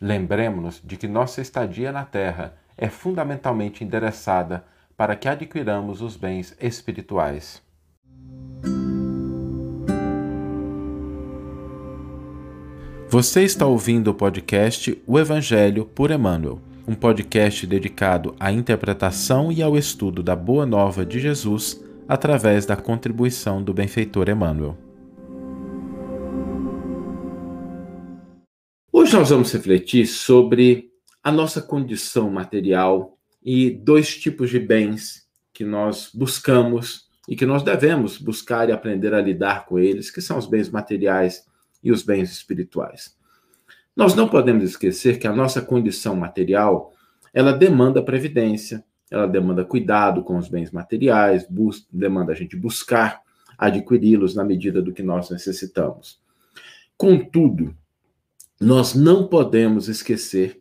Lembremos-nos de que nossa estadia na Terra é fundamentalmente endereçada para que adquiramos os bens espirituais. Você está ouvindo o podcast O Evangelho por Emmanuel, um podcast dedicado à interpretação e ao estudo da Boa Nova de Jesus através da contribuição do benfeitor Emmanuel. Hoje nós vamos refletir sobre a nossa condição material e dois tipos de bens que nós buscamos e que nós devemos buscar e aprender a lidar com eles, que são os bens materiais e os bens espirituais. Nós não podemos esquecer que a nossa condição material, ela demanda previdência, ela demanda cuidado com os bens materiais, demanda a gente buscar adquiri-los na medida do que nós necessitamos. Contudo, nós não podemos esquecer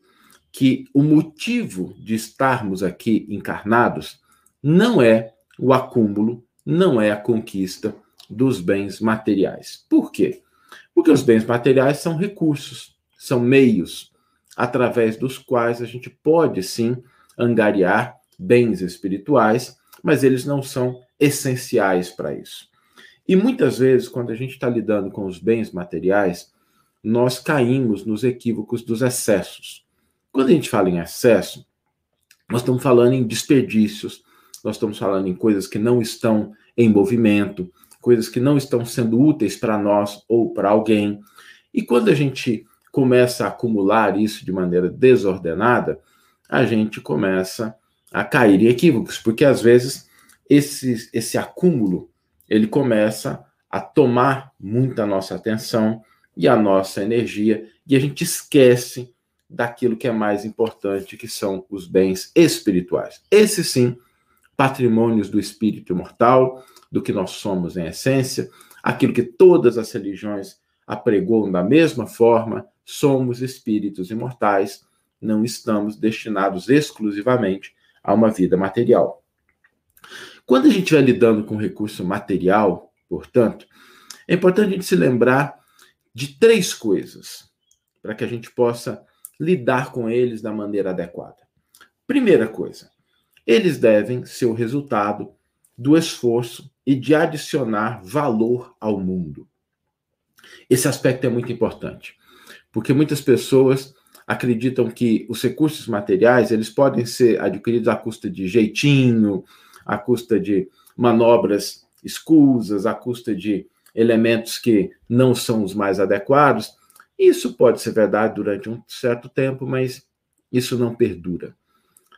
que o motivo de estarmos aqui encarnados não é o acúmulo, não é a conquista dos bens materiais. Por quê? Porque os bens materiais são recursos, são meios através dos quais a gente pode sim angariar bens espirituais, mas eles não são essenciais para isso. E muitas vezes, quando a gente está lidando com os bens materiais, nós caímos nos equívocos dos excessos. Quando a gente fala em excesso, nós estamos falando em desperdícios, nós estamos falando em coisas que não estão em movimento, coisas que não estão sendo úteis para nós ou para alguém. E quando a gente começa a acumular isso de maneira desordenada, a gente começa a cair em equívocos, porque às vezes esse, esse acúmulo ele começa a tomar muita nossa atenção, e a nossa energia, e a gente esquece daquilo que é mais importante, que são os bens espirituais. Esses sim, patrimônios do espírito imortal, do que nós somos em essência, aquilo que todas as religiões apregoam da mesma forma, somos espíritos imortais, não estamos destinados exclusivamente a uma vida material. Quando a gente vai lidando com recurso material, portanto, é importante a gente se lembrar de três coisas para que a gente possa lidar com eles da maneira adequada. Primeira coisa, eles devem ser o resultado do esforço e de adicionar valor ao mundo. Esse aspecto é muito importante, porque muitas pessoas acreditam que os recursos materiais eles podem ser adquiridos à custa de jeitinho, à custa de manobras escusas, à custa de elementos que não são os mais adequados. Isso pode ser verdade durante um certo tempo, mas isso não perdura.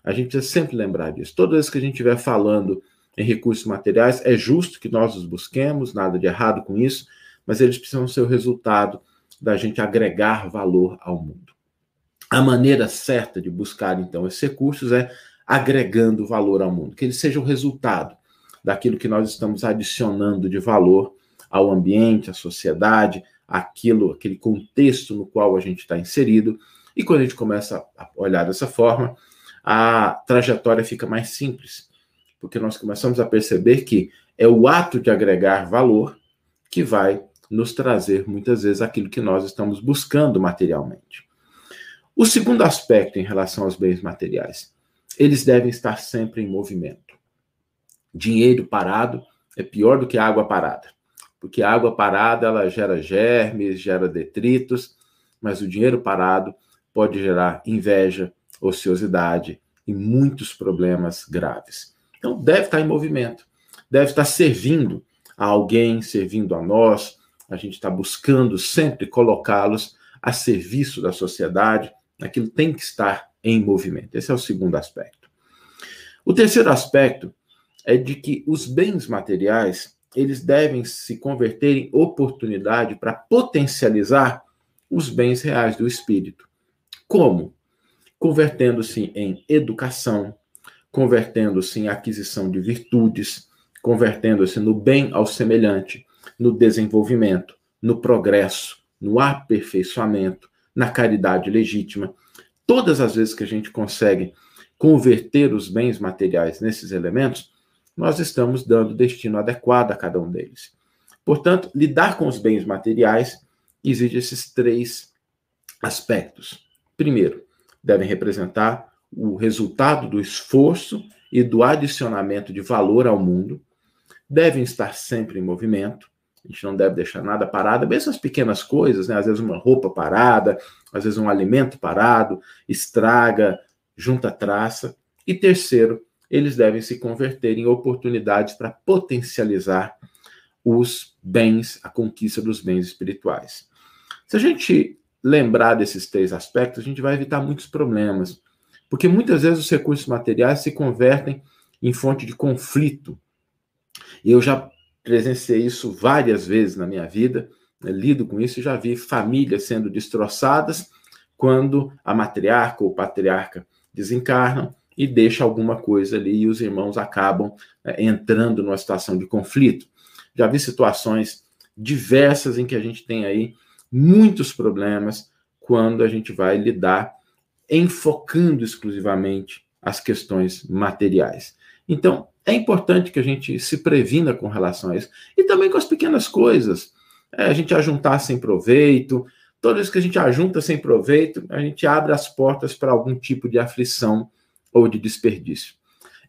A gente precisa sempre lembrar disso. Toda vez que a gente estiver falando em recursos materiais, é justo que nós os busquemos, nada de errado com isso, mas eles precisam ser o resultado da gente agregar valor ao mundo. A maneira certa de buscar, então, esses recursos é agregando valor ao mundo, que eles sejam o resultado daquilo que nós estamos adicionando de valor ao ambiente, à sociedade, aquilo, aquele contexto no qual a gente está inserido. E quando a gente começa a olhar dessa forma, a trajetória fica mais simples, porque nós começamos a perceber que é o ato de agregar valor que vai nos trazer muitas vezes aquilo que nós estamos buscando materialmente. O segundo aspecto em relação aos bens materiais, eles devem estar sempre em movimento. Dinheiro parado é pior do que água parada porque a água parada ela gera germes, gera detritos, mas o dinheiro parado pode gerar inveja, ociosidade e muitos problemas graves. Então deve estar em movimento, deve estar servindo a alguém, servindo a nós. A gente está buscando sempre colocá-los a serviço da sociedade. Aquilo tem que estar em movimento. Esse é o segundo aspecto. O terceiro aspecto é de que os bens materiais eles devem se converter em oportunidade para potencializar os bens reais do espírito. Como? Convertendo-se em educação, convertendo-se em aquisição de virtudes, convertendo-se no bem ao semelhante, no desenvolvimento, no progresso, no aperfeiçoamento, na caridade legítima. Todas as vezes que a gente consegue converter os bens materiais nesses elementos, nós estamos dando destino adequado a cada um deles. Portanto, lidar com os bens materiais exige esses três aspectos: primeiro, devem representar o resultado do esforço e do adicionamento de valor ao mundo, devem estar sempre em movimento, a gente não deve deixar nada parado, mesmo as pequenas coisas, né? às vezes uma roupa parada, às vezes um alimento parado, estraga, junta traça. E terceiro, eles devem se converter em oportunidades para potencializar os bens, a conquista dos bens espirituais. Se a gente lembrar desses três aspectos, a gente vai evitar muitos problemas, porque muitas vezes os recursos materiais se convertem em fonte de conflito. Eu já presenciei isso várias vezes na minha vida, né, lido com isso e já vi famílias sendo destroçadas quando a matriarca ou patriarca desencarnam e deixa alguma coisa ali e os irmãos acabam né, entrando numa situação de conflito. Já vi situações diversas em que a gente tem aí muitos problemas quando a gente vai lidar enfocando exclusivamente as questões materiais. Então, é importante que a gente se previna com relação a isso. E também com as pequenas coisas. É, a gente ajuntar sem proveito. Toda vez que a gente ajunta sem proveito, a gente abre as portas para algum tipo de aflição ou de desperdício.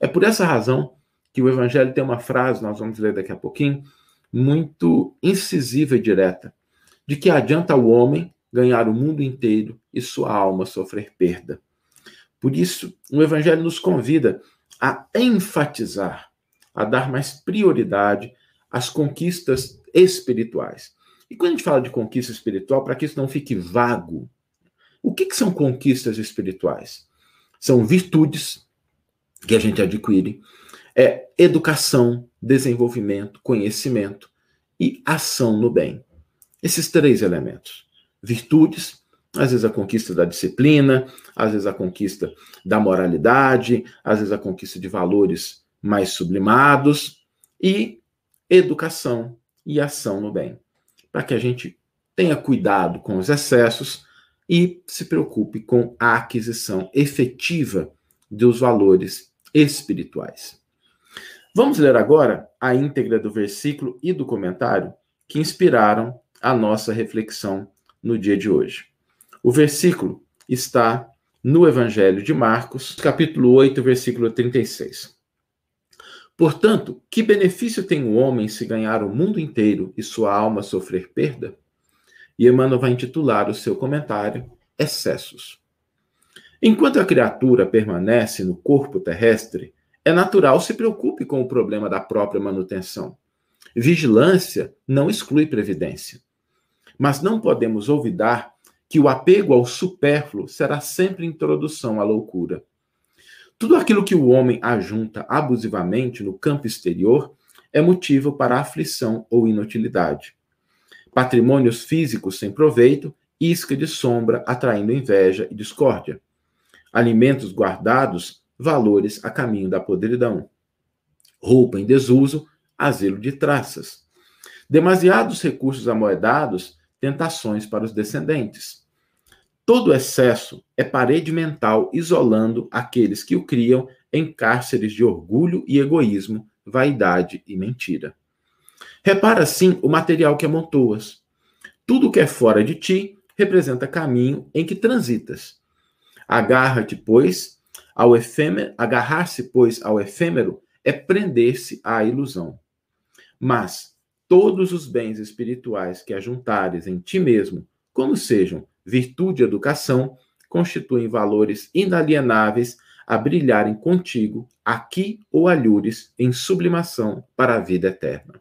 É por essa razão que o Evangelho tem uma frase, nós vamos ler daqui a pouquinho, muito incisiva e direta, de que adianta o homem ganhar o mundo inteiro e sua alma sofrer perda. Por isso, o Evangelho nos convida a enfatizar, a dar mais prioridade às conquistas espirituais. E quando a gente fala de conquista espiritual, para que isso não fique vago, o que, que são conquistas espirituais? São virtudes que a gente adquire, é educação, desenvolvimento, conhecimento e ação no bem. Esses três elementos. Virtudes, às vezes a conquista da disciplina, às vezes a conquista da moralidade, às vezes a conquista de valores mais sublimados e educação e ação no bem, para que a gente tenha cuidado com os excessos e se preocupe com a aquisição efetiva dos valores espirituais. Vamos ler agora a íntegra do versículo e do comentário que inspiraram a nossa reflexão no dia de hoje. O versículo está no Evangelho de Marcos, capítulo 8, versículo 36. Portanto, que benefício tem o homem se ganhar o mundo inteiro e sua alma sofrer perda? E Emmanuel vai intitular o seu comentário Excessos. Enquanto a criatura permanece no corpo terrestre, é natural se preocupe com o problema da própria manutenção. Vigilância não exclui previdência. Mas não podemos olvidar que o apego ao supérfluo será sempre introdução à loucura. Tudo aquilo que o homem ajunta abusivamente no campo exterior é motivo para aflição ou inutilidade. Patrimônios físicos sem proveito, isca de sombra atraindo inveja e discórdia. Alimentos guardados, valores a caminho da podridão. Roupa em desuso, asilo de traças. Demasiados recursos amoedados, tentações para os descendentes. Todo excesso é parede mental isolando aqueles que o criam em cárceres de orgulho e egoísmo, vaidade e mentira. Repara, assim, o material que amontoas. Tudo que é fora de ti representa caminho em que transitas. Agarra-te, pois, ao efêmero, agarrar-se, pois, ao efêmero é prender-se à ilusão. Mas todos os bens espirituais que ajuntares em ti mesmo, como sejam virtude e educação, constituem valores inalienáveis a brilharem contigo aqui ou alhures em sublimação para a vida eterna.